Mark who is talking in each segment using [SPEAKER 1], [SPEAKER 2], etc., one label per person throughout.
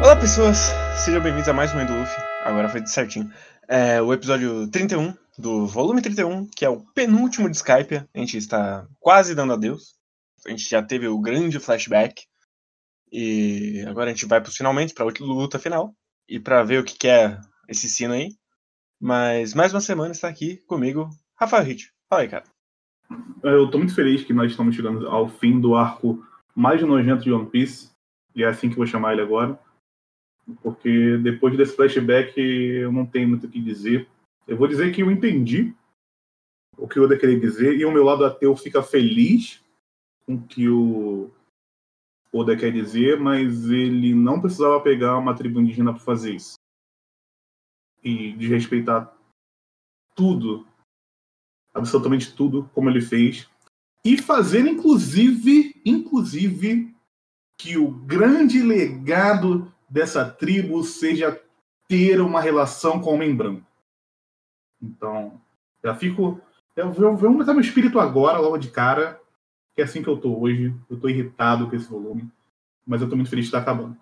[SPEAKER 1] Olá pessoas, sejam bem-vindos a mais um Endo Luffy. Agora foi certinho. É o episódio 31 do volume 31, que é o penúltimo de Skype. A gente está quase dando adeus. A gente já teve o grande flashback. E agora a gente vai para finalmente, para a luta final. E para ver o que, que é esse sino aí. Mas mais uma semana está aqui comigo, Rafael Hit. Fala aí, cara.
[SPEAKER 2] Eu tô muito feliz que nós estamos chegando ao fim do arco mais nojento de One Piece. E é assim que vou chamar ele agora. Porque depois desse flashback eu não tenho muito o que dizer. Eu vou dizer que eu entendi o que o Oda queria dizer. E o meu lado ateu fica feliz com o que o Oda quer dizer. Mas ele não precisava pegar uma tribo indígena para fazer isso. E desrespeitar tudo absolutamente tudo como ele fez e fazer inclusive inclusive que o grande legado dessa tribo seja ter uma relação com o homem branco. Então, já fico eu vou, vou botar meu espírito agora, logo de cara, que é assim que eu tô hoje. Eu tô irritado com esse volume, mas eu tô muito feliz de estar acabando.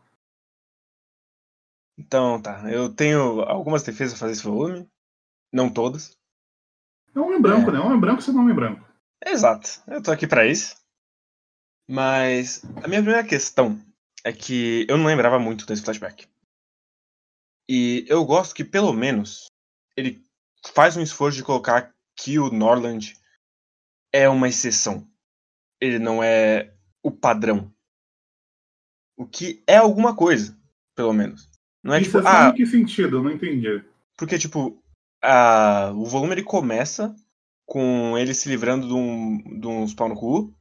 [SPEAKER 1] Então, tá. Eu tenho algumas defesas a fazer esse volume. Não todas.
[SPEAKER 2] É homem branco, é. né? Homem branco, você não é homem branco.
[SPEAKER 1] Exato. Eu tô aqui para isso. Mas a minha primeira questão é que eu não lembrava muito desse flashback. E eu gosto que, pelo menos, ele faz um esforço de colocar que o Norland é uma exceção. Ele não é o padrão. O que é alguma coisa, pelo menos. Não é
[SPEAKER 2] Isso
[SPEAKER 1] tipo,
[SPEAKER 2] ah, em que sentido? Eu não entendi.
[SPEAKER 1] Porque, tipo, a, o volume ele começa com ele se livrando de, um, de uns pau no cu,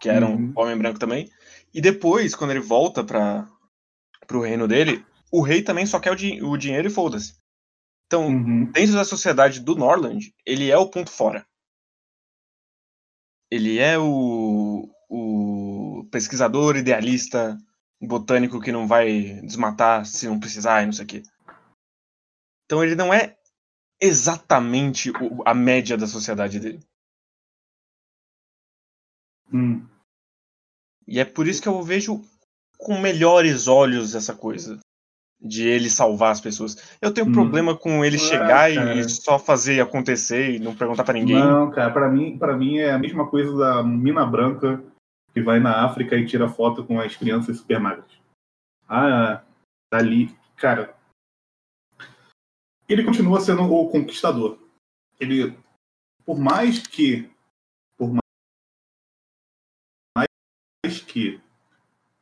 [SPEAKER 1] que era uhum. um homem branco também. E depois, quando ele volta para o reino dele, o rei também só quer o, di o dinheiro e foda-se. Então, uhum. dentro da sociedade do Norland, ele é o ponto fora. Ele é o, o pesquisador idealista, botânico que não vai desmatar se não precisar e não sei o quê. Então ele não é exatamente a média da sociedade dele.
[SPEAKER 2] Hum.
[SPEAKER 1] E é por isso que eu vejo com melhores olhos essa coisa de ele salvar as pessoas. Eu tenho hum. problema com ele chegar e só fazer acontecer e não perguntar para ninguém.
[SPEAKER 2] Não, cara, para mim, para mim é a mesma coisa da mina branca que vai na África e tira foto com as crianças super magras. Ah, ali, cara, ele continua sendo o conquistador. Ele, por mais que, que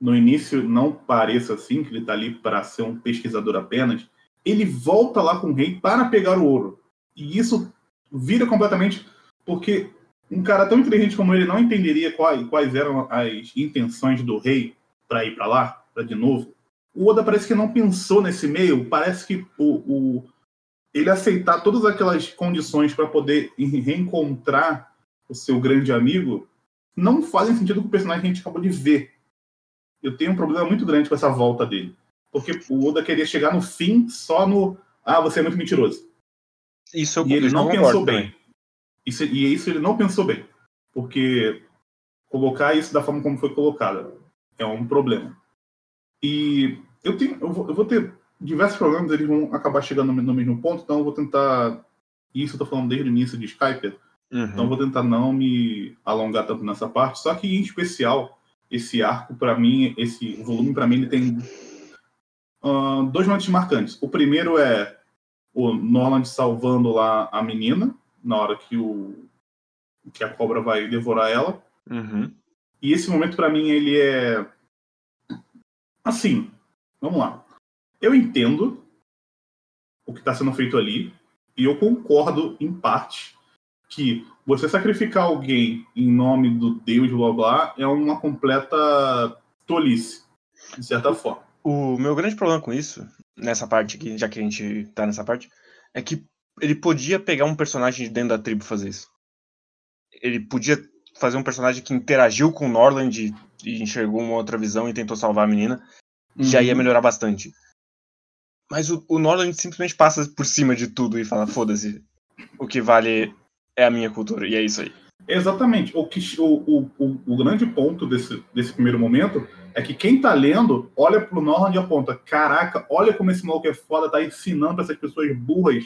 [SPEAKER 2] no início não pareça assim, que ele está ali para ser um pesquisador apenas, ele volta lá com o rei para pegar o ouro. E isso vira completamente porque um cara tão inteligente como ele não entenderia quais, quais eram as intenções do rei para ir para lá, para de novo. O Oda parece que não pensou nesse meio, parece que o, o ele aceitar todas aquelas condições para poder reencontrar o seu grande amigo não fazem sentido com o personagem que a gente acabou de ver. Eu tenho um problema muito grande com essa volta dele. Porque o Oda queria chegar no fim só no. Ah, você é muito mentiroso.
[SPEAKER 1] Isso eu
[SPEAKER 2] E ele não pensou
[SPEAKER 1] bem.
[SPEAKER 2] Isso, e isso ele não pensou bem. Porque colocar isso da forma como foi colocada é um problema. E eu tenho. Eu vou, eu vou ter diversos problemas eles vão acabar chegando no mesmo ponto, então eu vou tentar. Isso eu tô falando desde o início de Skype, uhum. então vou tentar não me alongar tanto nessa parte. Só que, em especial, esse arco, para mim, esse volume, para mim, ele tem uh, dois momentos marcantes. O primeiro é o Norland salvando lá a menina, na hora que, o, que a cobra vai devorar ela.
[SPEAKER 1] Uhum.
[SPEAKER 2] E esse momento, para mim, ele é. Assim, vamos lá. Eu entendo o que está sendo feito ali e eu concordo em parte que você sacrificar alguém em nome do Deus blá blá é uma completa tolice, de certa forma.
[SPEAKER 1] O meu grande problema com isso, nessa parte aqui, já que a gente tá nessa parte, é que ele podia pegar um personagem de dentro da tribo e fazer isso. Ele podia fazer um personagem que interagiu com o Norland e, enxergou uma outra visão e tentou salvar a menina. Uhum. Já ia melhorar bastante. Mas o, o Norland simplesmente passa por cima de tudo e fala: foda-se, o que vale é a minha cultura, e é isso aí.
[SPEAKER 2] Exatamente. O, que, o, o, o, grande ponto desse, desse primeiro momento é que quem tá lendo olha pro Norland e aponta: caraca, olha como esse maluco é foda, tá ensinando essas pessoas burras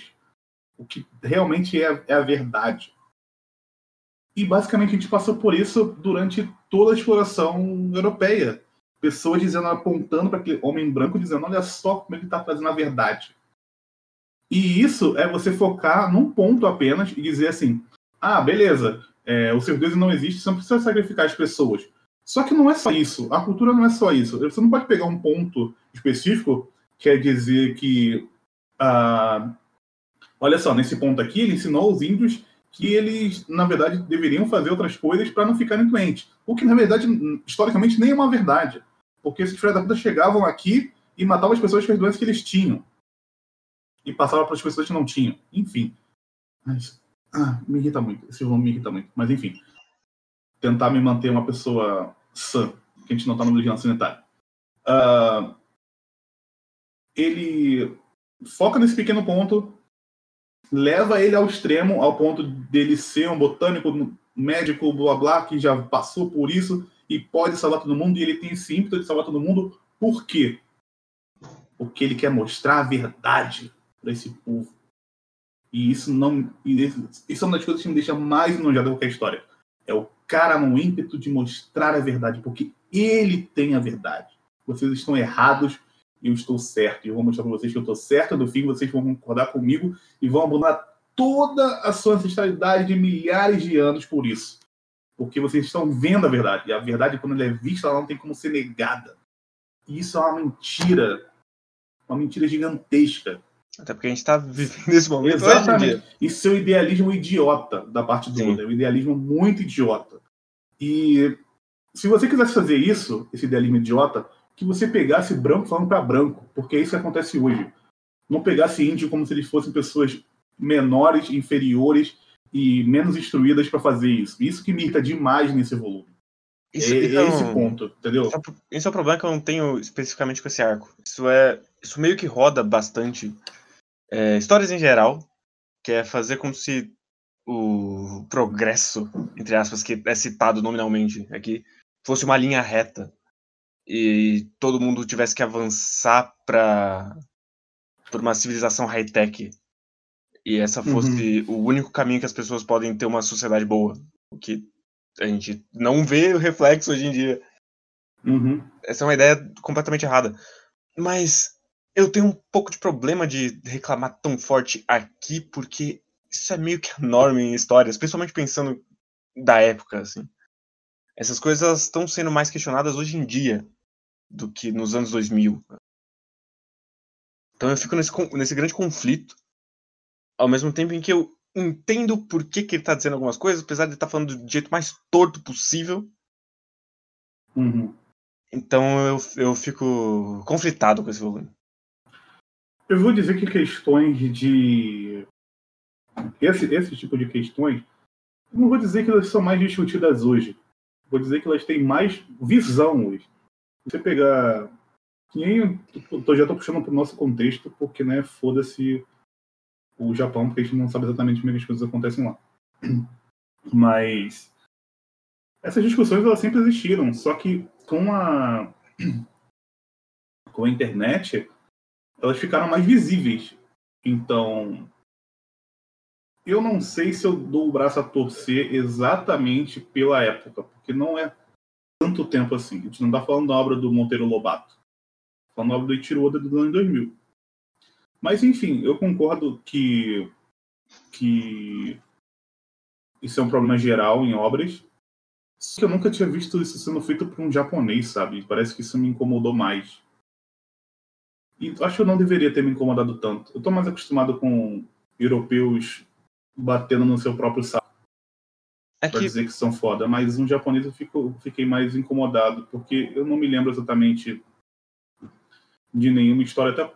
[SPEAKER 2] o que realmente é, é a verdade. E basicamente a gente passou por isso durante toda a exploração europeia. Pessoas dizendo, apontando para aquele homem branco, dizendo: olha só como ele está trazendo a verdade. E isso é você focar num ponto apenas e dizer assim: ah, beleza, é, o serviço não existe, você não precisa sacrificar as pessoas. Só que não é só isso. A cultura não é só isso. Você não pode pegar um ponto específico, quer dizer que. Ah, olha só, nesse ponto aqui, ele ensinou aos índios que eles, na verdade, deveriam fazer outras coisas para não ficarem doentes. O que, na verdade, historicamente, nem é uma verdade. Porque esses filhos da puta chegavam aqui e matavam as pessoas com as doenças que eles tinham. E passavam para as pessoas que não tinham. Enfim. Mas ah, me irrita muito. Esse volume me irrita muito. Mas enfim. Tentar me manter uma pessoa sã, que a gente não está no vigilância sanitária. Uh, ele foca nesse pequeno ponto, leva ele ao extremo, ao ponto dele ser um botânico, médico, blá blá, que já passou por isso e pode salvar todo mundo, e ele tem esse ímpeto de salvar todo mundo. Por quê? Porque ele quer mostrar a verdade para esse povo. E isso não. Isso é uma das coisas que me deixa mais enojado em qualquer história. É o cara no ímpeto de mostrar a verdade, porque ele tem a verdade. Vocês estão errados e eu estou certo. E eu vou mostrar para vocês que eu estou certo. No fim, vocês vão concordar comigo e vão abandonar toda a sua ancestralidade de milhares de anos por isso. Porque vocês estão vendo a verdade. E a verdade, quando ela é vista, ela não tem como ser negada. E isso é uma mentira. Uma mentira gigantesca.
[SPEAKER 1] Até porque a gente está vivendo esse momento
[SPEAKER 2] Exatamente. Isso é um idealismo idiota da parte do mundo. É um idealismo muito idiota. E se você quisesse fazer isso, esse idealismo idiota, que você pegasse branco falando para branco, porque é isso que acontece hoje. Não pegasse índio como se eles fossem pessoas menores, inferiores e menos instruídas para fazer isso. Isso que me irrita demais nesse volume. Isso, é, então, esse ponto, entendeu?
[SPEAKER 1] Esse é o problema que eu não tenho especificamente com esse arco. Isso é, isso meio que roda bastante é, histórias em geral, que é fazer como se o progresso, entre aspas, que é citado nominalmente aqui, fosse uma linha reta e todo mundo tivesse que avançar para por uma civilização high-tech e essa fosse uhum. o único caminho que as pessoas podem ter uma sociedade boa, o que a gente não vê o reflexo hoje em dia.
[SPEAKER 2] Uhum.
[SPEAKER 1] Essa é uma ideia completamente errada. Mas eu tenho um pouco de problema de reclamar tão forte aqui, porque isso é meio que a norma em histórias, principalmente pensando da época, assim. Essas coisas estão sendo mais questionadas hoje em dia do que nos anos 2000. Então eu fico nesse, nesse grande conflito, ao mesmo tempo em que eu entendo por que, que ele está dizendo algumas coisas, apesar de ele estar tá falando do jeito mais torto possível.
[SPEAKER 2] Uhum.
[SPEAKER 1] Então eu, eu fico conflitado com esse volume.
[SPEAKER 2] Eu vou dizer que questões de. Esse, esse tipo de questões, não vou dizer que elas são mais discutidas hoje. Vou dizer que elas têm mais visão hoje. Você pegar. Eu já estou puxando para o nosso contexto, porque, né, foda-se o Japão, porque a gente não sabe exatamente como é as coisas acontecem lá. Mas essas discussões elas sempre existiram, só que com a com a internet elas ficaram mais visíveis. Então, eu não sei se eu dou o braço a torcer exatamente pela época, porque não é tanto tempo assim. A gente não está falando da obra do Monteiro Lobato. Tá falando da obra do Ichiro Oda do ano 2000. Mas, enfim, eu concordo que, que isso é um problema geral em obras. Só que eu nunca tinha visto isso sendo feito por um japonês, sabe? Parece que isso me incomodou mais. E acho que eu não deveria ter me incomodado tanto. Eu estou mais acostumado com europeus batendo no seu próprio saco. É que... Pra dizer que são foda. Mas um japonês eu fico, fiquei mais incomodado, porque eu não me lembro exatamente de nenhuma história, até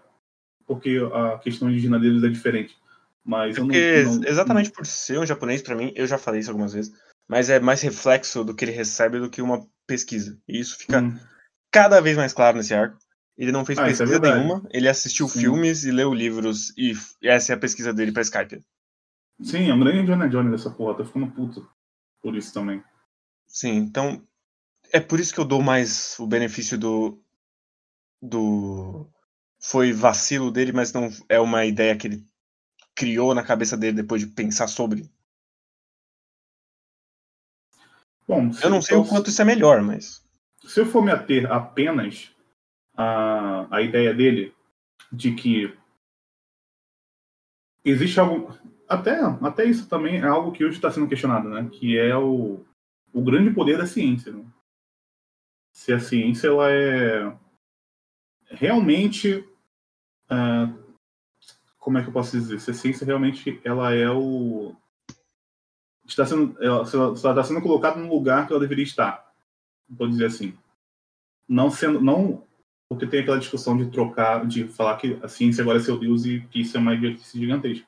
[SPEAKER 2] porque a questão indígena deles é diferente. Mas
[SPEAKER 1] é porque, não, não... exatamente por ser um japonês, para mim, eu já falei isso algumas vezes, mas é mais reflexo do que ele recebe do que uma pesquisa. E isso fica hum. cada vez mais claro nesse arco. Ele não fez ah, é pesquisa é nenhuma, ele assistiu Sim. filmes e leu livros, e essa é a pesquisa dele pra Skype.
[SPEAKER 2] Sim, é um grande Indiana Jones dessa porra, tá ficando puto. por isso também.
[SPEAKER 1] Sim, então é por isso que eu dou mais o benefício do do foi vacilo dele, mas não é uma ideia que ele criou na cabeça dele depois de pensar sobre.
[SPEAKER 2] Bom,
[SPEAKER 1] eu não sei o quanto isso é melhor, mas
[SPEAKER 2] se eu for me ater apenas à, à ideia dele de que existe algo até até isso também é algo que hoje está sendo questionado, né? Que é o, o grande poder da ciência. Né? Se a ciência ela é realmente uh, como é que eu posso dizer? Se a ciência realmente ela é o está sendo ela, ela está sendo colocada no lugar que ela deveria estar, vou dizer assim, não sendo não porque tem aquela discussão de trocar, de falar que a ciência agora é seu Deus e que isso é uma idiotice gigantesca.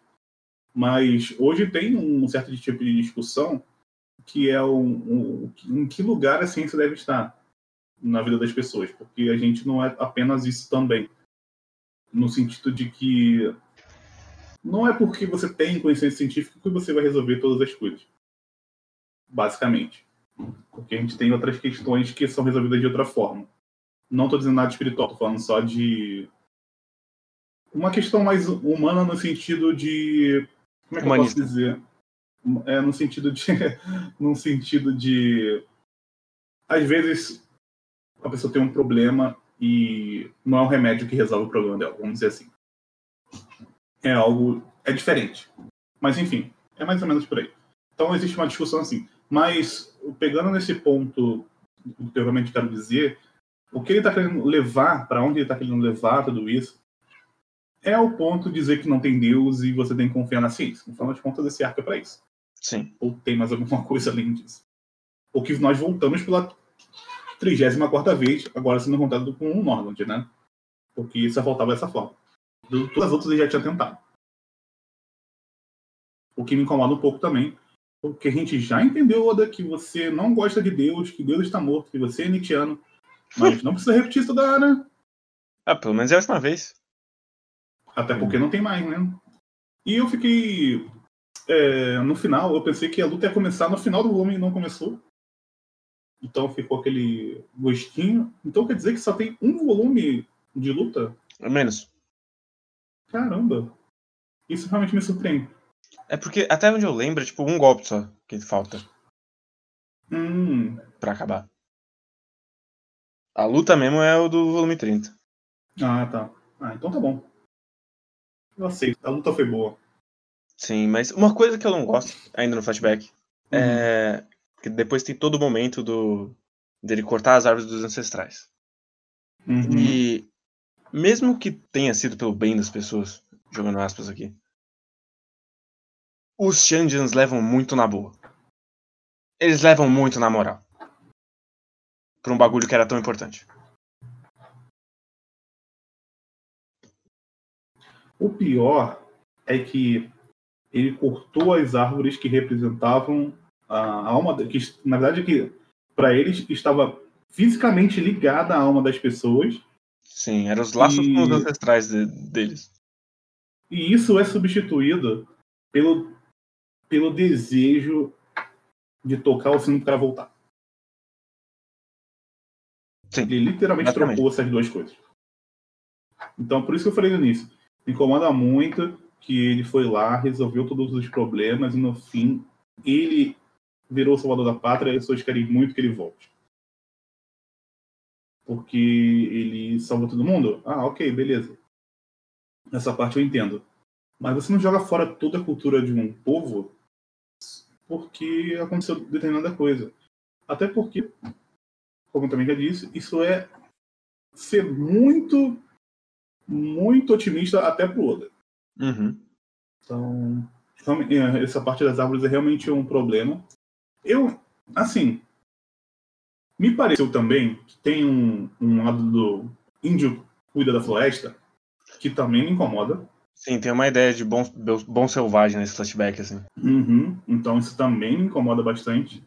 [SPEAKER 2] Mas hoje tem um certo tipo de discussão que é um, um, em que lugar a ciência deve estar na vida das pessoas, porque a gente não é apenas isso também, no sentido de que não é porque você tem conhecimento científico que você vai resolver todas as coisas, basicamente, porque a gente tem outras questões que são resolvidas de outra forma. Não estou dizendo nada espiritual, estou falando só de uma questão mais humana no sentido de como é que Humanista. eu posso dizer? É no sentido de no sentido de às vezes a pessoa tem um problema e não é um remédio que resolve o problema dela, vamos dizer assim. É algo. É diferente. Mas, enfim, é mais ou menos por aí. Então, existe uma discussão assim. Mas, pegando nesse ponto, o que eu realmente quero dizer, o que ele está querendo levar, para onde ele está querendo levar tudo isso, é o ponto de dizer que não tem Deus e você tem que confiar na ciência. No final de contas, esse arco é para isso.
[SPEAKER 1] Sim.
[SPEAKER 2] Ou tem mais alguma coisa além disso. Ou que nós voltamos pela 34 vez, agora sendo contado com um Norland, né? Porque só faltava dessa forma. Todas as outras ele já tinha tentado. O que me incomoda um pouco também, porque a gente já entendeu, Oda, que você não gosta de Deus, que Deus está morto, que você é Nietzscheano. Mas não precisa repetir isso toda hora.
[SPEAKER 1] Ah, pelo menos é a última vez.
[SPEAKER 2] Até porque não tem mais, né? E eu fiquei. É, no final, eu pensei que a luta ia começar no final do volume e não começou. Então ficou aquele gostinho. Então quer dizer que só tem um volume de luta?
[SPEAKER 1] É menos.
[SPEAKER 2] Caramba. Isso realmente me surpreende.
[SPEAKER 1] É porque, até onde eu lembro, é tipo um golpe só que falta.
[SPEAKER 2] Hum.
[SPEAKER 1] Pra acabar. A luta mesmo é o do volume 30.
[SPEAKER 2] Ah, tá. Ah, então tá bom. Eu aceito. A luta foi boa.
[SPEAKER 1] Sim, mas uma coisa que eu não gosto, ainda no flashback, uhum. é que depois tem todo o momento do dele cortar as árvores dos ancestrais.
[SPEAKER 2] Uhum.
[SPEAKER 1] E mesmo que tenha sido pelo bem das pessoas, jogando aspas aqui, os Shandians levam muito na boa. Eles levam muito na moral. Pra um bagulho que era tão importante.
[SPEAKER 2] O pior é que ele cortou as árvores que representavam a alma, que na verdade que para eles estava fisicamente ligada à alma das pessoas.
[SPEAKER 1] Sim, eram os laços e... com os ancestrais de, deles.
[SPEAKER 2] E isso é substituído pelo, pelo desejo de tocar o sino para voltar.
[SPEAKER 1] Sim,
[SPEAKER 2] Ele literalmente exatamente. trocou essas duas coisas. Então, por isso que eu falei no início. Me incomoda muito que ele foi lá, resolveu todos os problemas e no fim ele virou o salvador da pátria e as pessoas querem muito que ele volte. Porque ele salvou todo mundo? Ah, ok, beleza. Essa parte eu entendo. Mas você não joga fora toda a cultura de um povo porque aconteceu determinada coisa. Até porque, como também já disse, isso é ser muito, muito otimista até pro Oda.
[SPEAKER 1] Uhum.
[SPEAKER 2] Então, essa parte das árvores é realmente um problema. Eu, assim, me pareceu também que tem um, um lado do índio cuida da floresta que também me incomoda.
[SPEAKER 1] Sim, tem uma ideia de bom, bom selvagem nesse flashback, assim.
[SPEAKER 2] Uhum, então isso também me incomoda bastante.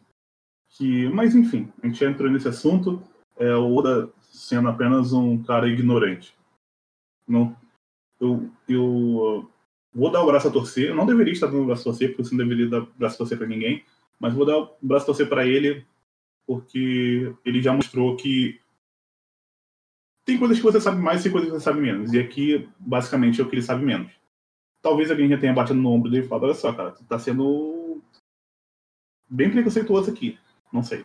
[SPEAKER 2] Que, mas enfim, a gente entrou nesse assunto. É, o Oda sendo apenas um cara ignorante. Não, eu, eu vou dar o braço a torcer. Eu não deveria estar dando o braço a torcer, porque você não deveria dar o braço a torcer para ninguém. Mas vou dar o braço a torcer para ele, porque ele já mostrou que tem coisas que você sabe mais e coisas que você sabe menos. E aqui, basicamente, é o que ele sabe menos. Talvez alguém já tenha batido no ombro dele e falado, olha só, cara, tu tá sendo bem preconceituoso aqui. Não sei.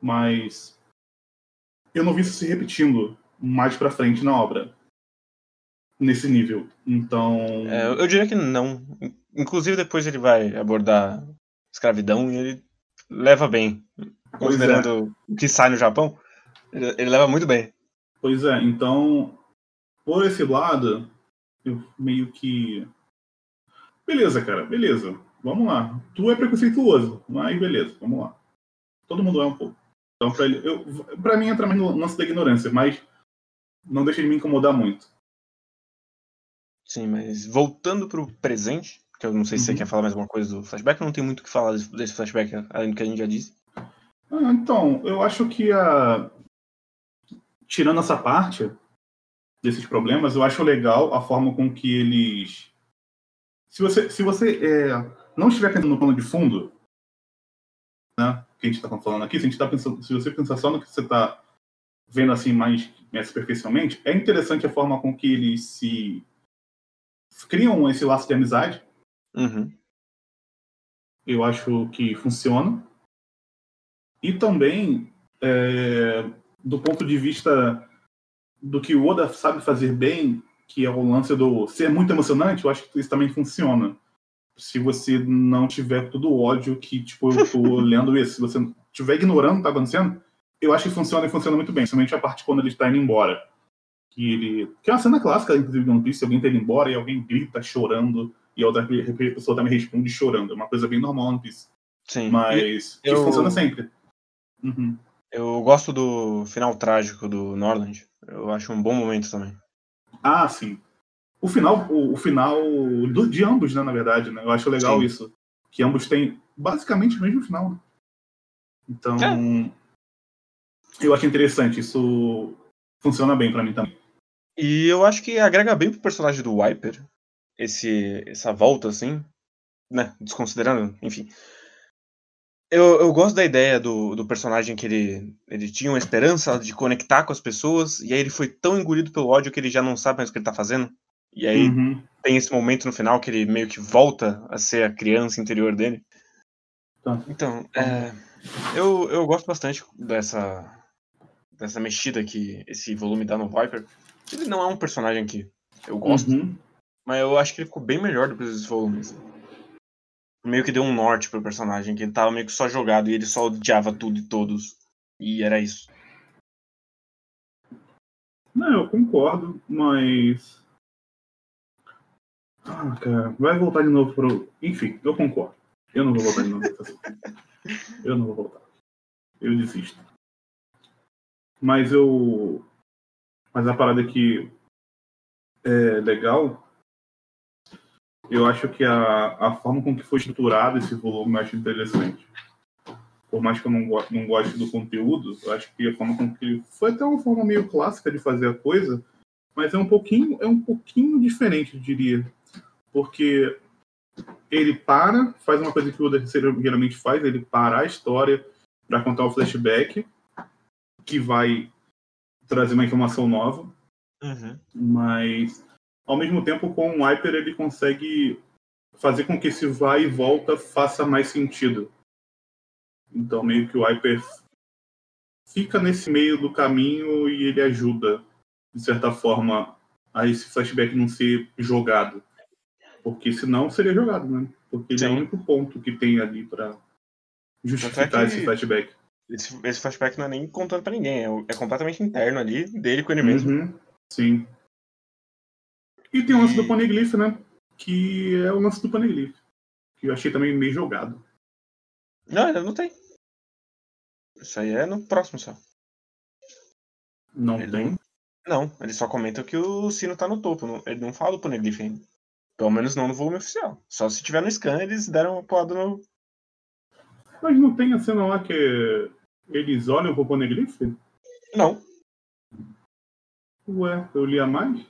[SPEAKER 2] Mas eu não vi isso se repetindo mais pra frente na obra. Nesse nível. Então.
[SPEAKER 1] É, eu diria que não. Inclusive depois ele vai abordar escravidão e ele leva bem.
[SPEAKER 2] Pois é.
[SPEAKER 1] Considerando o que sai no Japão, ele, ele leva muito bem.
[SPEAKER 2] Pois é, então, por esse lado, eu meio que. Beleza, cara, beleza. Vamos lá. Tu é preconceituoso, mas beleza, vamos lá. Todo mundo é um pouco. Então, pra, ele, eu, pra mim, entra mais no lance da ignorância, mas não deixa de me incomodar muito.
[SPEAKER 1] Sim, mas voltando pro presente, que eu não sei se você
[SPEAKER 2] Uhum.
[SPEAKER 1] quer falar mais alguma coisa do flashback, não tenho muito o que falar desse, flashback, além do que a gente já disse.
[SPEAKER 2] Ah, então, eu acho que a. Tirando essa parte desses problemas, eu acho legal a forma com que eles. Se você, se você é, não estiver pensando no plano de fundo, né, que a gente está falando aqui, se, a gente tá pensando, se você pensar só no que você está vendo assim mais, mais superficialmente, é interessante a forma com que eles se criam esse laço de amizade.
[SPEAKER 1] Uhum.
[SPEAKER 2] eu acho que funciona. E também, é, do ponto de vista do que o Oda sabe fazer bem, que é o lance do ser muito emocionante, eu acho que isso também funciona. Se você não tiver todo o ódio que, tipo, eu tô lendo isso, se você estiver ignorando o que tá acontecendo, eu acho que funciona e funciona muito bem, principalmente a parte quando ele está indo embora. Que ele. Que é uma cena clássica, inclusive, de One Piece, alguém tá indo embora e alguém grita chorando, e a outra pessoa também responde chorando. É uma coisa bem normal no One Piece.
[SPEAKER 1] Sim. E
[SPEAKER 2] Mas que
[SPEAKER 1] eu-
[SPEAKER 2] funciona sempre. Uhum.
[SPEAKER 1] eu gosto do final trágico do Norland. Eu acho um bom momento também.
[SPEAKER 2] Ah, sim. O final, o, o final do- de ambos, né, na verdade, né? Eu acho legal
[SPEAKER 1] Sim.
[SPEAKER 2] isso. Que ambos têm basicamente o mesmo final. né? Então,
[SPEAKER 1] É.
[SPEAKER 2] eu acho interessante. Isso funciona bem pra mim também.
[SPEAKER 1] E eu acho que agrega bem pro personagem do Wiper esse, essa volta, assim, né? Desconsiderando, enfim. Eu, eu gosto da ideia do, do personagem que ele, ele tinha uma esperança de conectar com as pessoas, e aí ele foi tão engolido pelo ódio que ele já não sabe mais o que ele tá fazendo. E aí
[SPEAKER 2] Uhum.
[SPEAKER 1] tem esse momento no final que ele meio que volta a ser a criança interior dele.
[SPEAKER 2] Tá.
[SPEAKER 1] Então, é, eu, eu gosto bastante dessa, dessa mexida que esse volume dá no Viper. Ele não é um personagem que eu gosto,
[SPEAKER 2] Uhum.
[SPEAKER 1] mas eu acho que ele ficou bem melhor depois desses volumes. Meio que deu um norte pro personagem, que ele tava meio que só jogado e ele só odiava tudo e todos. E era isso.
[SPEAKER 2] Não, eu concordo, mas. Ah, cara, vai voltar de novo pro. Enfim, eu concordo. Eu não vou voltar de novo. Eu não vou voltar. Eu desisto. Mas eu. Mas a parada que é legal. Eu acho que a, a forma com que foi estruturado esse volume eu acho interessante. Por mais que eu não, go não goste do conteúdo, eu acho que a forma com que. Foi até uma forma meio clássica de fazer a coisa, mas é um pouquinho, é um pouquinho diferente, eu diria. Porque ele para, faz uma coisa que o Oda geralmente faz, ele para a história para contar o flashback, que vai trazer uma informação nova, mas ao mesmo tempo com o Hyper ele consegue fazer com que esse vai e volta faça mais sentido. Então meio que o Hyper fica nesse meio do caminho e ele ajuda, de certa forma, a esse flashback não ser jogado. Porque senão seria jogado, né? Porque ele é o
[SPEAKER 1] Sim.
[SPEAKER 2] único ponto que tem ali para justificar
[SPEAKER 1] é
[SPEAKER 2] esse flashback.
[SPEAKER 1] Esse, esse flashback não é nem contando pra ninguém, é, é completamente interno ali, dele com ele mesmo.
[SPEAKER 2] Uhum, sim. E tem o lance
[SPEAKER 1] E-
[SPEAKER 2] do Poneglyph, né? Que é o lance do Poneglyph. Que eu achei também meio jogado.
[SPEAKER 1] Não, ele não tem. Isso aí é no próximo só.
[SPEAKER 2] Não
[SPEAKER 1] Ele
[SPEAKER 2] tem.
[SPEAKER 1] Não, ele só comenta que o sino tá no topo. Ele não fala do Poneglyph ainda. Pelo menos não no volume oficial. Só se tiver no scan, eles deram uma porrada no.
[SPEAKER 2] Mas não tem a cena lá que eles olham pro Poneglyph?
[SPEAKER 1] Não,
[SPEAKER 2] Ué, eu li a mais?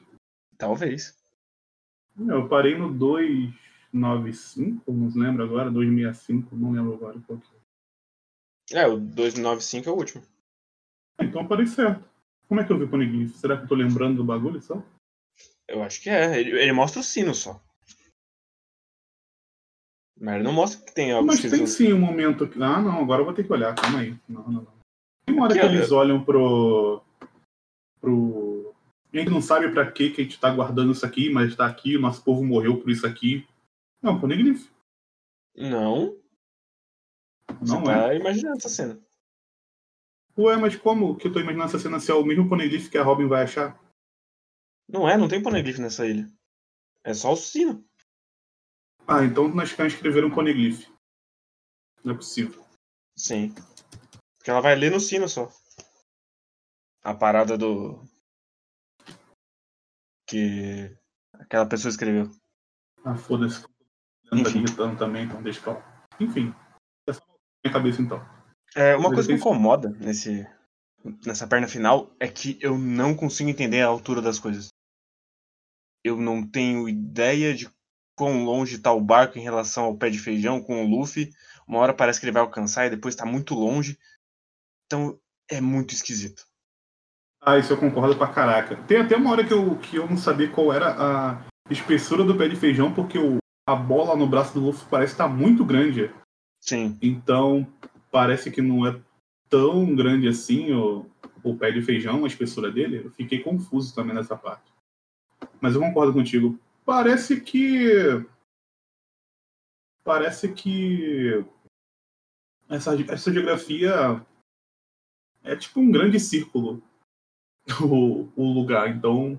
[SPEAKER 1] talvez.
[SPEAKER 2] Eu parei no 2. 295, não lembro agora, 265, não lembro agora qual que
[SPEAKER 1] é. É, o 295 é o último.
[SPEAKER 2] Então parei certo. Como é que eu vi o Poneglyph? Será que eu tô lembrando do bagulho só?
[SPEAKER 1] Eu acho que é. Ele, ele mostra o sino só. Mas ele não mostra que tem algo
[SPEAKER 2] Mas tem sim um momento que. Ah, não, agora eu vou ter que olhar, calma aí. Não, não, não. Tem uma hora que, que eles olham pro. pro. A gente não sabe pra que, que a gente tá guardando isso aqui, mas tá aqui, o nosso povo morreu por isso aqui. Não, Poneglyph.
[SPEAKER 1] Não.
[SPEAKER 2] Não
[SPEAKER 1] Você
[SPEAKER 2] é.
[SPEAKER 1] tá imaginando essa cena.
[SPEAKER 2] Ué, mas como que eu tô imaginando essa cena se é o mesmo Poneglyph que a Robin vai achar?
[SPEAKER 1] Não é, não tem poneglyph nessa ilha. É só o sino.
[SPEAKER 2] Ah, então nós caras escreveram Poneglyph. Não é possível.
[SPEAKER 1] Sim. Porque ela vai ler no sino só. A parada do. Que. Aquela pessoa escreveu.
[SPEAKER 2] Ah, foda-se. Tá
[SPEAKER 1] Enfim.
[SPEAKER 2] irritando também, então deixa pra lá. Enfim. Essa é minha cabeça então.
[SPEAKER 1] É, uma
[SPEAKER 2] Mas
[SPEAKER 1] coisa que me incomoda nesse, nessa perna final é que eu não consigo entender a altura das coisas. Eu não tenho ideia de quão longe tá o barco em relação ao pé de feijão com o Luffy. Uma hora parece que ele vai alcançar e depois tá muito longe. Então é muito esquisito.
[SPEAKER 2] Ah, isso eu concordo pra caraca. Tem até uma hora que eu, que eu não sabia qual era a espessura do pé de feijão, porque o, a bola no braço do Luffy parece estar muito grande.
[SPEAKER 1] Sim,
[SPEAKER 2] Então, parece que não é tão grande assim o, o pé de feijão, a espessura dele. Eu fiquei confuso também nessa parte. Mas eu concordo contigo. Parece que. Parece que. Essa, essa geografia é tipo um grande círculo. O, o lugar. Então.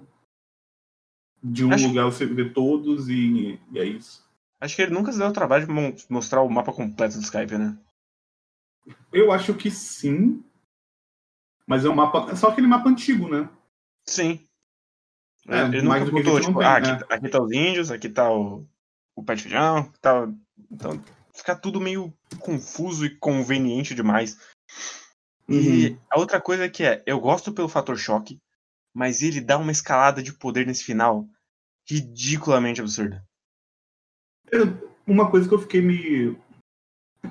[SPEAKER 2] De um
[SPEAKER 1] Acho-
[SPEAKER 2] lugar você vê todos e, e é isso.
[SPEAKER 1] acho que ele nunca se deu o trabalho de mostrar o mapa completo do Skype, né?
[SPEAKER 2] Eu acho que sim. Mas é um mapa. É só aquele mapa antigo, né?
[SPEAKER 1] Sim.
[SPEAKER 2] É,
[SPEAKER 1] ele
[SPEAKER 2] mais
[SPEAKER 1] nunca
[SPEAKER 2] que
[SPEAKER 1] botou, tipo, ah,
[SPEAKER 2] né?
[SPEAKER 1] aqui, aqui tá os índios, aqui tá o, o pé de feijão, aqui tá. Então, fica tudo meio confuso e conveniente demais. E
[SPEAKER 2] Uhum.
[SPEAKER 1] a outra coisa que é, eu gosto pelo fator choque, mas ele dá uma escalada de poder nesse final ridiculamente absurda.
[SPEAKER 2] Uma coisa que eu fiquei me,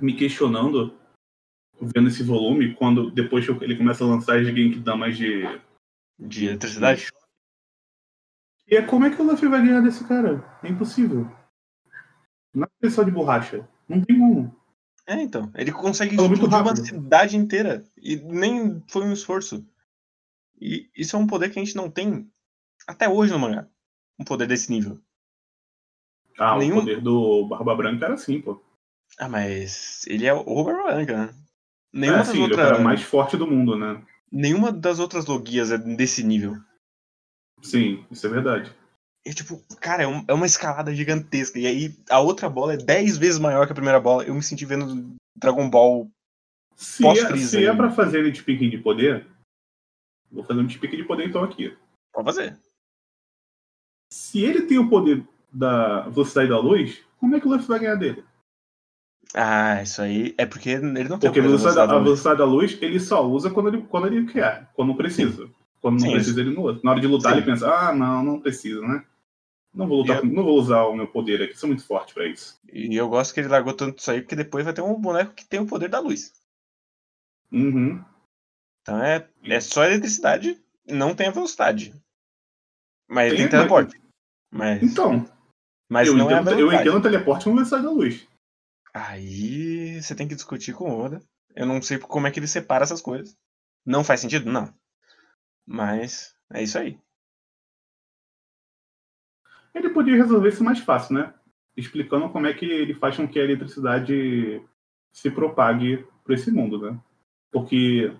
[SPEAKER 2] me questionando vendo esse volume, quando depois que ele começa a lançar as Genkidamas de.
[SPEAKER 1] De eletricidade.
[SPEAKER 2] E é como é que o Luffy vai ganhar desse cara? É impossível. Não é só de borracha. Não tem como.
[SPEAKER 1] É, então. Ele consegue
[SPEAKER 2] muito
[SPEAKER 1] explodir uma cidade inteira. E nem foi um esforço. E isso é um poder que a gente não tem até hoje no mangá. Um poder desse nível.
[SPEAKER 2] Ah,
[SPEAKER 1] Nenhum-
[SPEAKER 2] o poder do Barba Branca era assim, pô.
[SPEAKER 1] Ah, mas ele é o Barba Branca, né? Nenhuma,
[SPEAKER 2] É,
[SPEAKER 1] das
[SPEAKER 2] sim, ele é o cara mais forte do mundo, né?
[SPEAKER 1] Nenhuma das outras logias é desse nível.
[SPEAKER 2] Sim, isso é verdade.
[SPEAKER 1] E, tipo, cara, é, um- é uma escalada gigantesca. E aí a outra bola é 10 vezes maior que a primeira bola. Eu me senti vendo Dragon Ball.
[SPEAKER 2] Se é, se é pra fazer de pique de poder, vou fazer um pique de poder então aqui.
[SPEAKER 1] Pode fazer.
[SPEAKER 2] Se ele tem o poder da velocidade da luz, como é que o Luffy vai ganhar dele?
[SPEAKER 1] Ah, isso aí é porque ele não tem
[SPEAKER 2] Porque a velocidade, da, a
[SPEAKER 1] da luz.
[SPEAKER 2] velocidade da luz ele só usa quando ele, quando ele quer, quando precisa. Quando não
[SPEAKER 1] Sim,
[SPEAKER 2] precisa, ele não usa. Na hora de lutar,
[SPEAKER 1] Sim.
[SPEAKER 2] ele pensa, ah, não, não precisa, né? Não vou lutar,
[SPEAKER 1] eu-
[SPEAKER 2] não vou usar o meu poder aqui, sou muito forte pra isso.
[SPEAKER 1] E eu gosto que ele largou tanto isso aí, porque depois vai ter um boneco que tem o poder da luz.
[SPEAKER 2] Uhum.
[SPEAKER 1] Então é, é só eletricidade, não tem a velocidade. Mas
[SPEAKER 2] Tem,
[SPEAKER 1] tem teleporte. Mas,
[SPEAKER 2] Então,
[SPEAKER 1] mas
[SPEAKER 2] eu,
[SPEAKER 1] não é a
[SPEAKER 2] entendo, eu
[SPEAKER 1] velocidade.
[SPEAKER 2] entendo o teleporte com velocidade da luz.
[SPEAKER 1] Aí você tem que discutir com o Oda. Eu não sei como é que ele separa essas coisas. Não faz sentido? Não. Mas é isso aí.
[SPEAKER 2] Ele podia resolver isso mais fácil, né? Explicando como é que ele faz com que a eletricidade se propague por esse mundo, né? Porque,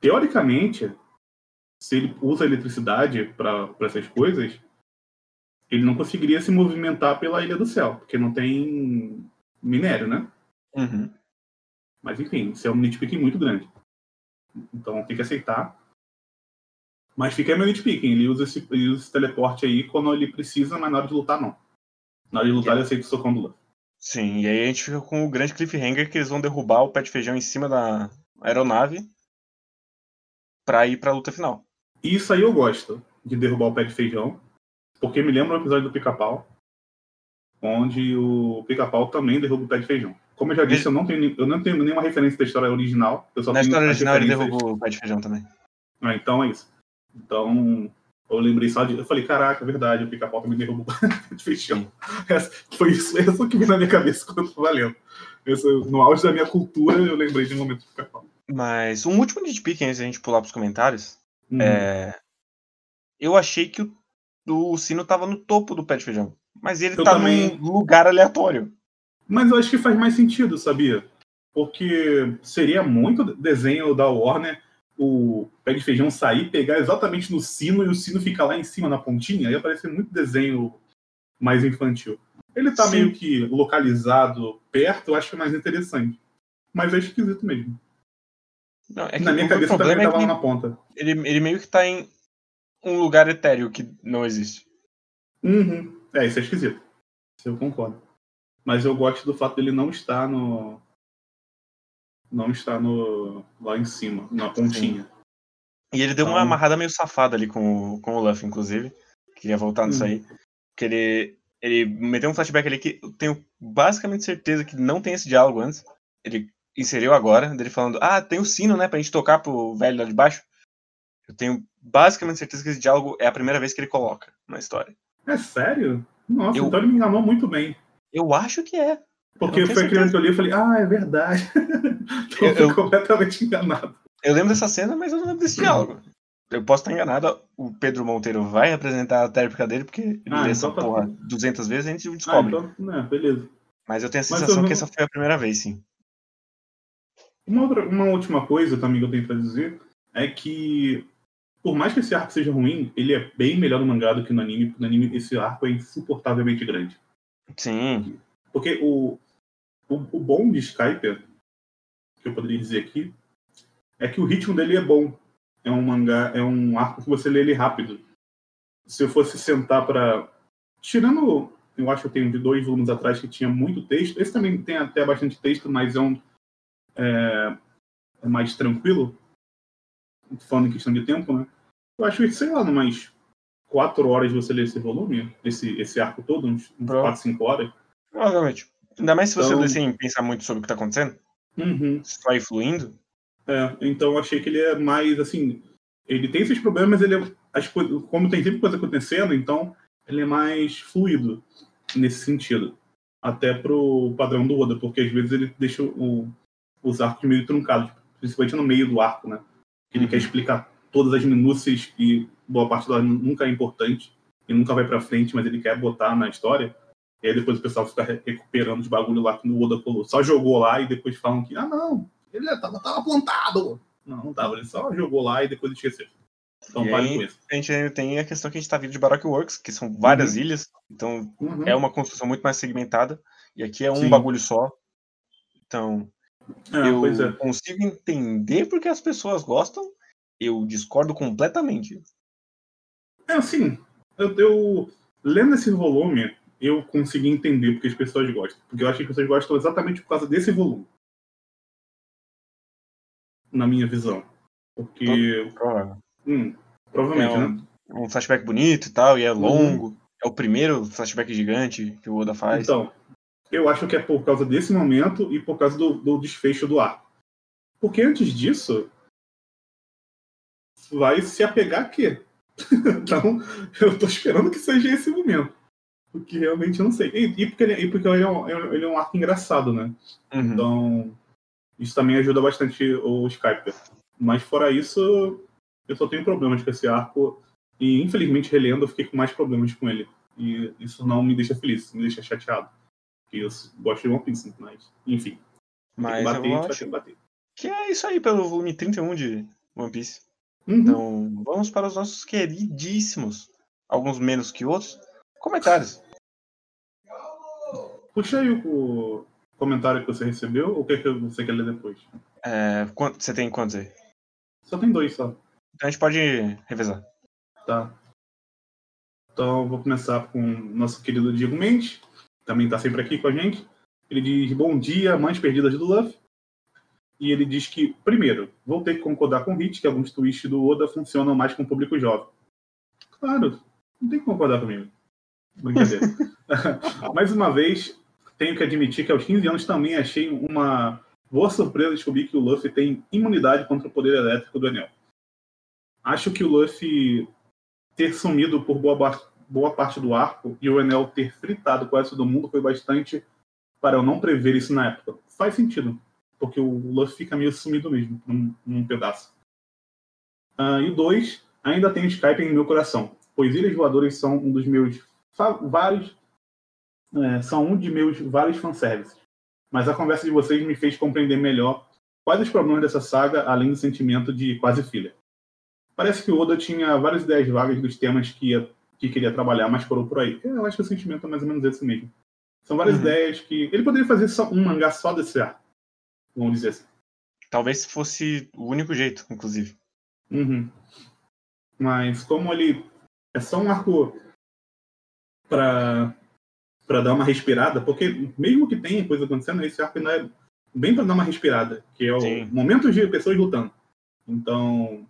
[SPEAKER 2] teoricamente, se ele usa a eletricidade para essas coisas, ele não conseguiria se movimentar pela Ilha do Céu, porque não tem minério, né?
[SPEAKER 1] Uhum.
[SPEAKER 2] Mas enfim, isso é um nitpicking muito grande. Então tem que aceitar. Mas fica aí meu nitpicking. Ele usa, esse, ele usa esse teleporte aí quando ele precisa, mas na hora de lutar não. Na hora de lutar ele aceita o socão do Luffy.
[SPEAKER 1] Sim, e aí a gente fica com o grande cliffhanger que eles vão derrubar o pé de feijão em cima da aeronave pra ir pra luta final.
[SPEAKER 2] Isso aí eu gosto, de derrubar o pé de feijão. Porque me lembra o episódio do pica-pau. onde o pica-pau também derruba o pé de feijão. Como eu já disse, eu não tenho, eu não tenho nenhuma referência da história original. Eu só
[SPEAKER 1] Na
[SPEAKER 2] tenho
[SPEAKER 1] história original ele derrubou o pé de feijão também.
[SPEAKER 2] Ah, então é isso. Então, eu lembrei só de. Eu falei, caraca, é verdade, o pica-pau também derrubou de feijão. Foi isso, essa que veio na minha cabeça quando eu tava lendo. Essa- no auge da minha cultura, eu lembrei de um momento do pica-pau.
[SPEAKER 1] Mas um último nitpick antes da gente pular pros comentários.
[SPEAKER 2] Hum.
[SPEAKER 1] É, eu achei que o, o sino tava no topo do pé de feijão. Mas ele
[SPEAKER 2] Eu
[SPEAKER 1] tá
[SPEAKER 2] também.
[SPEAKER 1] num lugar aleatório.
[SPEAKER 2] Mas eu acho que faz mais sentido, sabia? Porque seria muito desenho da Warner o pé de feijão sair, pegar exatamente no sino e o sino ficar lá em cima na pontinha. Ia parecer muito desenho mais infantil. Ele tá
[SPEAKER 1] Sim.
[SPEAKER 2] meio que localizado perto, eu acho que é mais interessante. Mas é esquisito mesmo.
[SPEAKER 1] Não, é que
[SPEAKER 2] na minha cabeça também
[SPEAKER 1] é
[SPEAKER 2] tava lá na ponta.
[SPEAKER 1] ele, ele meio que tá em um lugar etéreo que não existe.
[SPEAKER 2] Uhum. É, isso é esquisito. Isso eu concordo. Mas eu gosto do fato dele não estar no. Não estar no. lá em cima, na pontinha.
[SPEAKER 1] E ele deu uma
[SPEAKER 2] Então-
[SPEAKER 1] amarrada meio safada ali com, o- com o Luffy, inclusive. Queria voltar nisso
[SPEAKER 2] Hum.
[SPEAKER 1] aí. Porque ele, ele meteu um flashback ali que eu tenho basicamente certeza que não tem esse diálogo antes. Ele inseriu agora, dele falando, ah, tem o sino, né, pra gente tocar pro velho lá de baixo. Eu tenho basicamente certeza que esse diálogo é a primeira vez que ele coloca na história.
[SPEAKER 2] É sério? Nossa,
[SPEAKER 1] Eu-
[SPEAKER 2] então ele me enganou muito bem.
[SPEAKER 1] Eu acho que é.
[SPEAKER 2] Porque foi aquele que eu li e falei, ah, é verdade. então
[SPEAKER 1] Eu-
[SPEAKER 2] eu completamente enganado.
[SPEAKER 1] Eu lembro dessa cena, mas eu não lembro desse diálogo. Eu posso estar enganado, o Pedro Monteiro vai apresentar a térmica dele, porque ele
[SPEAKER 2] Ah,
[SPEAKER 1] lê essa
[SPEAKER 2] então tá
[SPEAKER 1] porra
[SPEAKER 2] bom.
[SPEAKER 1] 200 vezes e a gente
[SPEAKER 2] Ah,
[SPEAKER 1] descobre.
[SPEAKER 2] então, né, beleza.
[SPEAKER 1] Mas eu tenho a sensação
[SPEAKER 2] eu
[SPEAKER 1] que
[SPEAKER 2] não-
[SPEAKER 1] essa foi a primeira vez, sim.
[SPEAKER 2] Uma, outra, uma última coisa também que eu tenho pra dizer é que, por mais que esse arco seja ruim, ele é bem melhor no mangá do que no anime, porque no anime esse arco é insuportavelmente grande.
[SPEAKER 1] Sim.
[SPEAKER 2] Porque o, o, o bom de Skype, que eu poderia dizer aqui, é que o ritmo dele é bom. É um mangá, é um arco que você lê ele rápido. Se eu fosse sentar para Tirando, eu acho que eu tenho de dois volumes atrás que tinha muito texto. Esse também tem até bastante texto, mas é um. É, é mais tranquilo. Falando em questão de tempo, né? Eu acho que, sei lá, umas quatro horas você lê esse volume, esse, esse arco todo, uns, quatro, cinco horas.
[SPEAKER 1] Provavelmente. Ainda mais se você
[SPEAKER 2] Então-
[SPEAKER 1] sem pensar muito sobre o que tá acontecendo,
[SPEAKER 2] Uhum.
[SPEAKER 1] só ir fluindo.
[SPEAKER 2] É, então eu achei que ele é mais assim. Ele tem esses problemas, ele é, as como tem sempre coisa acontecendo, então ele é mais fluido nesse sentido. Até pro padrão do Oda, porque às vezes ele deixa o- os arcos meio truncados, principalmente no meio do arco, né? Ele
[SPEAKER 1] Uhum.
[SPEAKER 2] quer explicar todas as minúcias e boa parte dela nunca é importante e nunca vai pra frente, mas ele quer botar na história. E aí depois o pessoal fica re- recuperando os bagulho lá que o Oda falou. Só jogou lá e depois falam que, ah, não, ele tava, tava plantado. Não, não tava, ele só jogou lá e depois esqueceu. Então
[SPEAKER 1] E aí-
[SPEAKER 2] com isso.
[SPEAKER 1] A gente ainda tem a questão que a gente tá vindo de Baroque Works, que são várias ilhas, então
[SPEAKER 2] Uhum.
[SPEAKER 1] é uma construção muito mais segmentada, e aqui é um
[SPEAKER 2] Sim.
[SPEAKER 1] bagulho só. Então,
[SPEAKER 2] É,
[SPEAKER 1] eu
[SPEAKER 2] é.
[SPEAKER 1] consigo entender porque as pessoas gostam, eu discordo completamente.
[SPEAKER 2] É assim, eu, eu lendo esse volume, eu consegui entender porque as pessoas gostam. Porque eu acho que as pessoas gostam exatamente por causa desse volume. Na minha visão. Porque. Hum, provavelmente,
[SPEAKER 1] É
[SPEAKER 2] né?
[SPEAKER 1] um, um flashback bonito e tal, e é
[SPEAKER 2] Uhum.
[SPEAKER 1] longo. É o primeiro flashback gigante que o Oda faz.
[SPEAKER 2] Então, eu acho que é por causa desse momento e por causa do, do desfecho do arco. Porque antes disso, vai se apegar a quê? então, eu tô esperando que seja esse momento. Porque realmente eu não sei. E, e porque, ele, e porque ele, é um, ele é um arco engraçado, né?
[SPEAKER 1] Uhum.
[SPEAKER 2] Então, isso também ajuda bastante o Skype. Mas fora isso, eu só tenho problemas com esse arco. E infelizmente, relendo, eu fiquei com mais problemas com ele. E isso não me deixa feliz, me deixa chateado. Porque eu gosto de One Piece, mas, enfim.
[SPEAKER 1] Mas
[SPEAKER 2] bater,
[SPEAKER 1] eu acho
[SPEAKER 2] que bater.
[SPEAKER 1] que é isso aí pelo volume 31 de One Piece.
[SPEAKER 2] Uhum.
[SPEAKER 1] Então, vamos para os nossos queridíssimos, alguns menos que outros, comentários.
[SPEAKER 2] Puxa aí o comentário que você recebeu, ou o que, é que você quer ler depois?
[SPEAKER 1] É, você tem quantos aí?
[SPEAKER 2] Só tem dois só.
[SPEAKER 1] Então a gente pode revezar.
[SPEAKER 2] Tá. Então vou começar com o nosso querido Diego Mendes, também está sempre aqui com a gente. Ele diz bom dia, mães perdidas do Luffy. E ele diz que, primeiro, vou ter que concordar com o Hit que alguns twists do Oda funcionam mais com o público jovem. Claro, não tem que concordar comigo. Brincadeira. Mais uma vez, tenho que admitir que aos 15 anos também achei uma boa surpresa descobrir que o Luffy tem imunidade contra o poder elétrico do Enel. Acho que o Luffy ter sumido por boa, boa parte do arco e o Enel ter fritado quase todo mundo foi bastante para eu não prever isso na época. Faz sentido, porque o Luffy fica meio sumido mesmo, num, num pedaço. Uh, e o 2, ainda tem Skype em meu coração, pois Ilhas Voadoras são um dos meus vários. É, são um de meus vários fanservices. Mas a conversa de vocês me fez compreender melhor quais os problemas dessa saga, além do sentimento de quase filha. Parece que o Oda tinha várias ideias vagas dos temas que, ia, que queria trabalhar, mas parou por aí. Eu acho que o sentimento é mais ou menos esse mesmo. São várias uhum. ideias que. Ele poderia fazer só um mangá só desse ar. Vamos dizer assim.
[SPEAKER 1] Talvez fosse o único jeito, inclusive.
[SPEAKER 2] Uhum. Mas como ele é só um arco para para dar uma respirada, porque mesmo que tenha coisa acontecendo, esse arco ainda é bem para dar uma respirada, que é o Sim. momento de pessoas lutando. Então,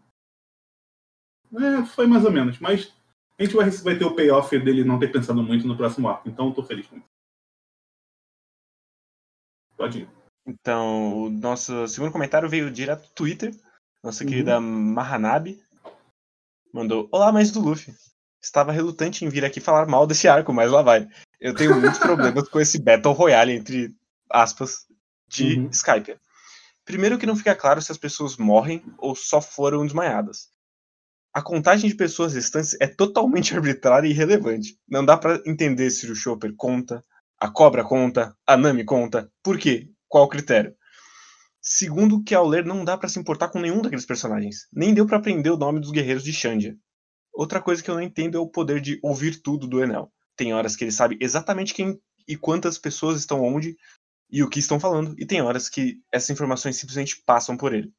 [SPEAKER 2] é, foi mais ou menos, mas a gente vai, vai ter o payoff dele não ter pensado muito no próximo arco, então eu tô feliz com isso. Pode ir.
[SPEAKER 1] Então, o nosso segundo comentário veio direto do Twitter. Nossa uhum. querida Mahanabi mandou: Olá, mais do Luffy. Estava relutante em vir aqui falar mal desse arco, mas lá vai. Eu tenho muitos problemas com esse Battle Royale, entre aspas, de uhum. Skype. Primeiro que não fica claro se as pessoas morrem ou só foram desmaiadas. A contagem de pessoas restantes é totalmente arbitrária e irrelevante. Não dá para entender se o Chopper conta, a Cobra conta, a Nami conta. Por quê? Qual o critério? Segundo, que ao ler não dá para se importar com nenhum daqueles personagens. Nem deu para aprender o nome dos guerreiros de Xandia. Outra coisa que eu não entendo é o poder de ouvir tudo do Enel. Tem horas que ele sabe exatamente quem e quantas pessoas estão onde e o que estão falando, e tem horas que essas informações simplesmente passam por ele.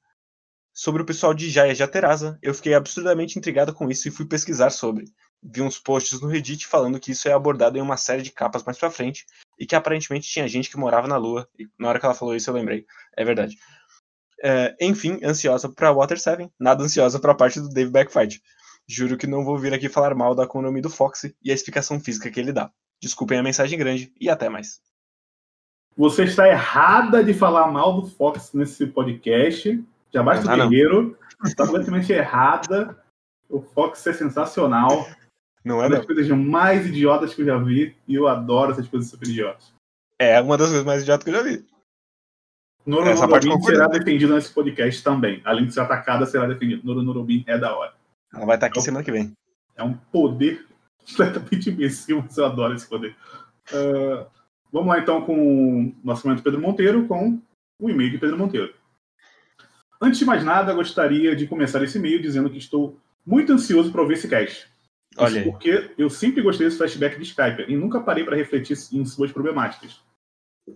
[SPEAKER 1] Sobre o pessoal de Jaya Jaterasa, eu fiquei absurdamente intrigado com isso e fui pesquisar sobre. Vi uns posts no Reddit falando que isso é abordado em uma série de capas mais pra frente, e que aparentemente tinha gente que morava na Lua, e na hora que ela falou isso eu lembrei. É verdade. É, enfim, ansiosa pra Water 7, nada ansiosa pra parte do Dave Backfight. Juro que não vou vir aqui falar mal da economia do Fox e a explicação física que ele dá. Desculpem a mensagem grande e até mais.
[SPEAKER 2] Você está errada de falar mal do Fox nesse podcast. Já basta o guerreiro. Está completamente errada. O Fox é sensacional.
[SPEAKER 1] Não é?
[SPEAKER 2] Uma das coisas mais idiotas que eu já vi. E eu adoro essas coisas super idiotas.
[SPEAKER 1] É uma das coisas mais idiotas que eu já vi.
[SPEAKER 2] Noro Essa será defendido nesse podcast também. Além de ser atacada, será defendido. Noro Norobin é da hora.
[SPEAKER 1] Ela vai estar aqui é semana que vem.
[SPEAKER 2] É um poder completamente imbecil, mas eu adoro esse poder. Uh, vamos lá então com o nosso momento Pedro Monteiro, com o e-mail de Pedro Monteiro. Antes de mais nada, gostaria de começar esse e-mail dizendo que estou muito ansioso para ouvir esse cast. Olha Isso porque eu sempre gostei desse flashback de Skype e nunca parei para refletir em suas problemáticas.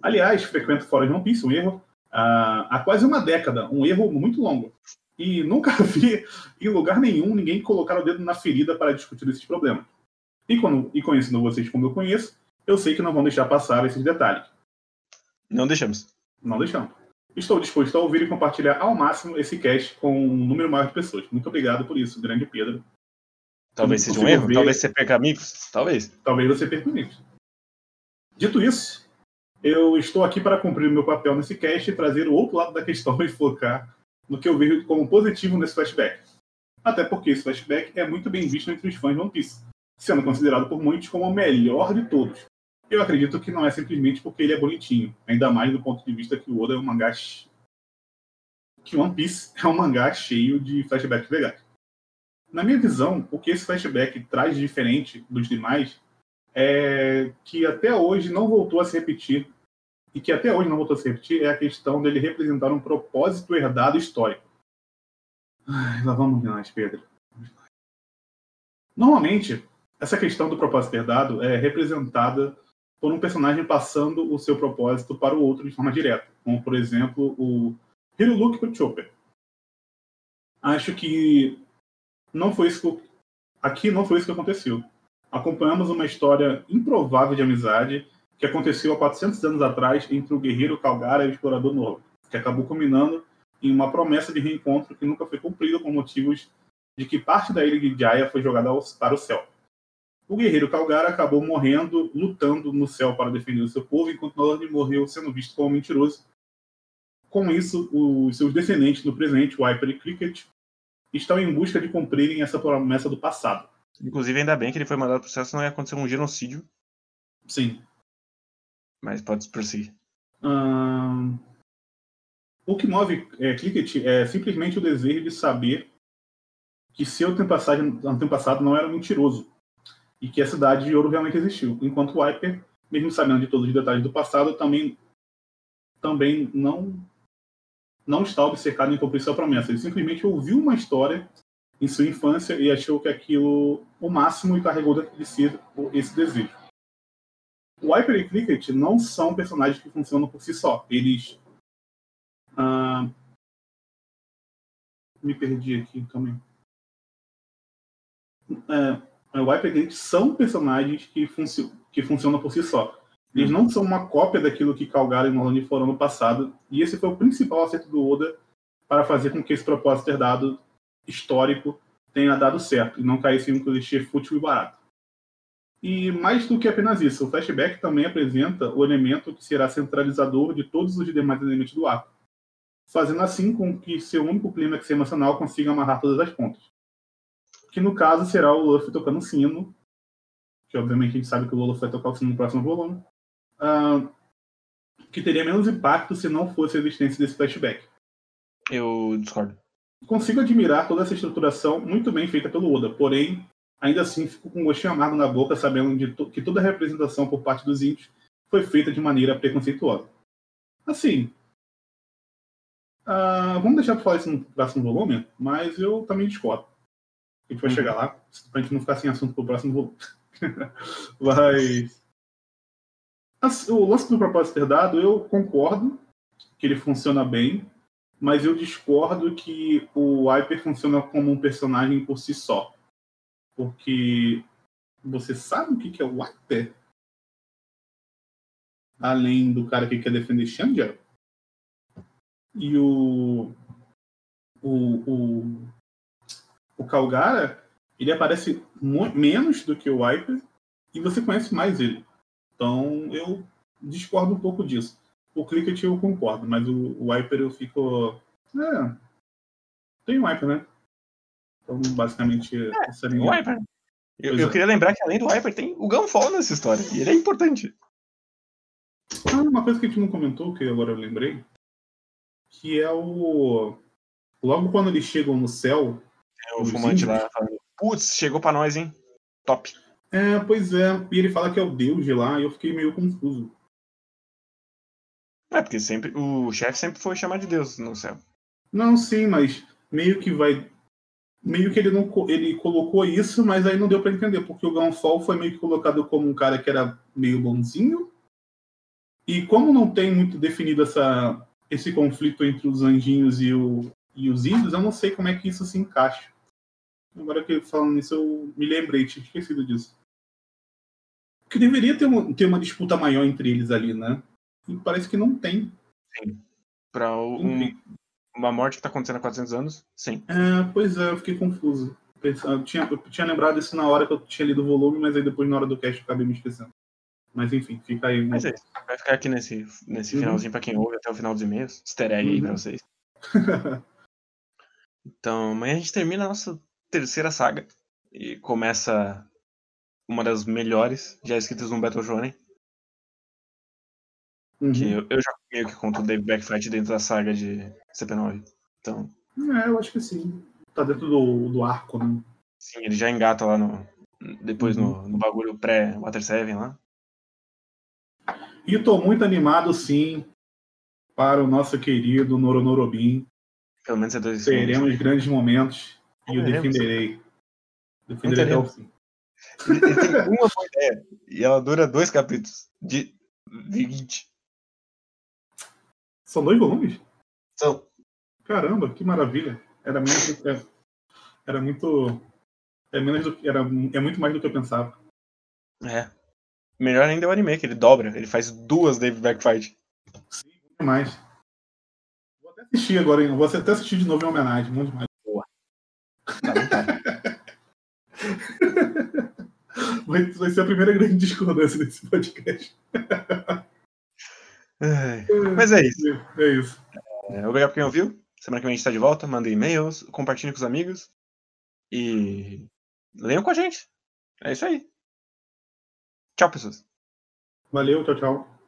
[SPEAKER 2] Aliás, frequento fora de One Piece, um erro, uh, há quase uma década, um erro muito longo e nunca vi em lugar nenhum ninguém colocar o dedo na ferida para discutir esses problemas. E, quando, e conhecendo vocês como eu conheço, eu sei que não vão deixar passar esses detalhes.
[SPEAKER 1] Não deixamos.
[SPEAKER 2] Não deixamos. Estou disposto a ouvir e compartilhar ao máximo esse cast com um número maior de pessoas. Muito obrigado por isso, grande Pedro.
[SPEAKER 1] Talvez seja um erro, ver... talvez você perca amigos, talvez.
[SPEAKER 2] Talvez você perca amigos. Dito isso, eu estou aqui para cumprir o meu papel nesse cast e trazer o outro lado da questão e focar no que eu vejo como positivo nesse flashback. Até porque esse flashback é muito bem visto entre os fãs de One Piece, sendo considerado por muitos como o melhor de todos. Eu acredito que não é simplesmente porque ele é bonitinho, ainda mais do ponto de vista que o Oda é um mangá que One Piece é um mangá cheio de flashbacks legais. Na minha visão, o que esse flashback traz de diferente dos demais é que até hoje não voltou a se repetir e que até hoje não voltou a se repetir, é a questão dele representar um propósito herdado histórico. Ai, lá vamos nós, Pedro. Normalmente, essa questão do propósito herdado é representada por um personagem passando o seu propósito para o outro de forma direta, como, por exemplo, o Hiruluki para o Chopper. Acho que não foi isso que... aqui não foi isso que aconteceu. Acompanhamos uma história improvável de amizade que aconteceu há 400 anos atrás entre o guerreiro Calgara e o explorador Novo, que acabou culminando em uma promessa de reencontro que nunca foi cumprida por motivos de que parte da ilha de Jaya foi jogada para o céu. O guerreiro Calgara acabou morrendo, lutando no céu para defender o seu povo, enquanto Nolan morreu sendo visto como mentiroso. Com isso, os seus descendentes no presente, Wiper e Cricket, estão em busca de cumprirem essa promessa do passado.
[SPEAKER 1] Inclusive, ainda bem que ele foi mandado para o céu, senão ia acontecer um genocídio.
[SPEAKER 2] Sim.
[SPEAKER 1] Mas pode prosseguir.
[SPEAKER 2] Hum... O que move é, Cricket é simplesmente o desejo de saber que seu antepassado, não era mentiroso e que a cidade de ouro realmente existiu. Enquanto o Wiper, mesmo sabendo de todos os detalhes do passado, também, também não, não está obcecado em cumprir sua promessa. Ele simplesmente ouviu uma história em sua infância e achou que aquilo o máximo e carregou de si esse desejo. O Wiper e Cricket não são personagens que funcionam por si só. Eles. Ah, me perdi aqui também. É, o Wiper e Cricket são personagens que, funcio que funcionam por si só. Eles não são uma cópia daquilo que Calgara e Nolan foram no passado. E esse foi o principal acerto do Oda para fazer com que esse propósito ter dado histórico tenha dado certo e não caísse em um clichê fútil e barato. E mais do que apenas isso, o flashback também apresenta o elemento que será centralizador de todos os demais elementos do arco, fazendo assim com que seu único clímax emocional consiga amarrar todas as pontas. Que no caso será o Luffy tocando sino, que obviamente a gente sabe que o Luffy vai tocar o sino no próximo volume, uh, que teria menos impacto se não fosse a existência desse flashback.
[SPEAKER 1] Eu discordo.
[SPEAKER 2] Consigo admirar toda essa estruturação muito bem feita pelo Oda, porém ainda assim fico com um gostinho amargo na boca, sabendo to que toda a representação por parte dos índios foi feita de maneira preconceituosa. Assim, uh, vamos deixar para falar isso no próximo volume, mas eu também discordo. A gente vai uhum. chegar lá, para a gente não ficar sem assunto para o próximo volume. mas. Assim, o lance do propósito ter dado, eu concordo que ele funciona bem, mas eu discordo que o Hyper funciona como um personagem por si só. Porque você sabe o que é o Wiper? Além do cara que quer defender Xandia? E o. O. O, o Calgara, ele aparece menos do que o Wiper e você conhece mais ele. Então eu discordo um pouco disso. O Cricket eu concordo, mas o, o Wiper eu fico. É. Tem Wiper, né? Então, basicamente,
[SPEAKER 1] é, essa é a minha... o Wiper. Eu, eu, queria lembrar que além do Wiper tem o Gunfall nessa história, e ele é importante.
[SPEAKER 2] Ah, uma coisa que a gente não comentou, que agora eu lembrei, que é o. Logo quando eles chegam no céu.
[SPEAKER 1] É o fumante lá falando, putz, chegou pra nós, hein? Top.
[SPEAKER 2] É, pois é. E ele fala que é o deus de lá, e eu fiquei meio confuso.
[SPEAKER 1] É, porque sempre o chefe sempre foi chamado de Deus no céu.
[SPEAKER 2] Não, sim, mas meio que vai meio que ele não ele colocou isso, mas aí não deu para entender, porque o Gunfall foi meio que colocado como um cara que era meio bonzinho. E como não tem muito definido essa, esse conflito entre os anjinhos e, o, e os índios, eu não sei como é que isso se encaixa. Agora que falando nisso, eu me lembrei, tinha esquecido disso. Porque deveria ter uma, ter uma disputa maior entre eles ali, né? E parece que não tem.
[SPEAKER 1] Sim. Para um, uma morte que está acontecendo há 400 anos, sim.
[SPEAKER 2] É, pois é, eu fiquei confuso. Eu tinha, eu tinha lembrado isso na hora que eu tinha lido o volume, mas aí depois na hora do cast eu acabei me esquecendo. Mas enfim, fica aí.
[SPEAKER 1] Mas é, vai ficar aqui nesse, nesse uhum. finalzinho para quem ouve até o final dos e-mails. Easter egg uhum. aí pra vocês. então, amanhã a gente termina a nossa terceira saga e começa uma das melhores já escritas no Battle Shonen. Uhum. Que eu, eu já meio que conto o Dave Backfight dentro da saga de CP9. Então.
[SPEAKER 2] É, eu acho que sim. Tá dentro do, do arco, né?
[SPEAKER 1] Sim, ele já engata lá no. Depois uhum. no, no bagulho pré-Water 7 lá.
[SPEAKER 2] E tô muito animado, sim, para o nosso querido Noronorobim.
[SPEAKER 1] Pelo menos é dois
[SPEAKER 2] Teremos segundos. grandes momentos e o defenderei. Defenderei até o fim.
[SPEAKER 1] Ele tem uma boa ideia e ela dura dois capítulos de 20.
[SPEAKER 2] São dois volumes?
[SPEAKER 1] São.
[SPEAKER 2] Caramba, que maravilha. Era menos. É, era muito. É, menos do, era, é muito mais do que eu pensava.
[SPEAKER 1] É. Melhor ainda é o anime, que ele dobra. Ele faz duas Dave Backfight.
[SPEAKER 2] Sim, muito mais. Vou até assistir agora, hein? Vou até assistir de novo em homenagem. Muito mais. Boa. Tá, tá. vai, vai ser a primeira grande discordância desse podcast.
[SPEAKER 1] Mas é isso.
[SPEAKER 2] É isso.
[SPEAKER 1] É, obrigado por quem ouviu. Semana que vem a gente está de volta. Manda e-mails, compartilhe com os amigos. E leiam com a gente. É isso aí. Tchau, pessoas.
[SPEAKER 2] Valeu, tchau, tchau.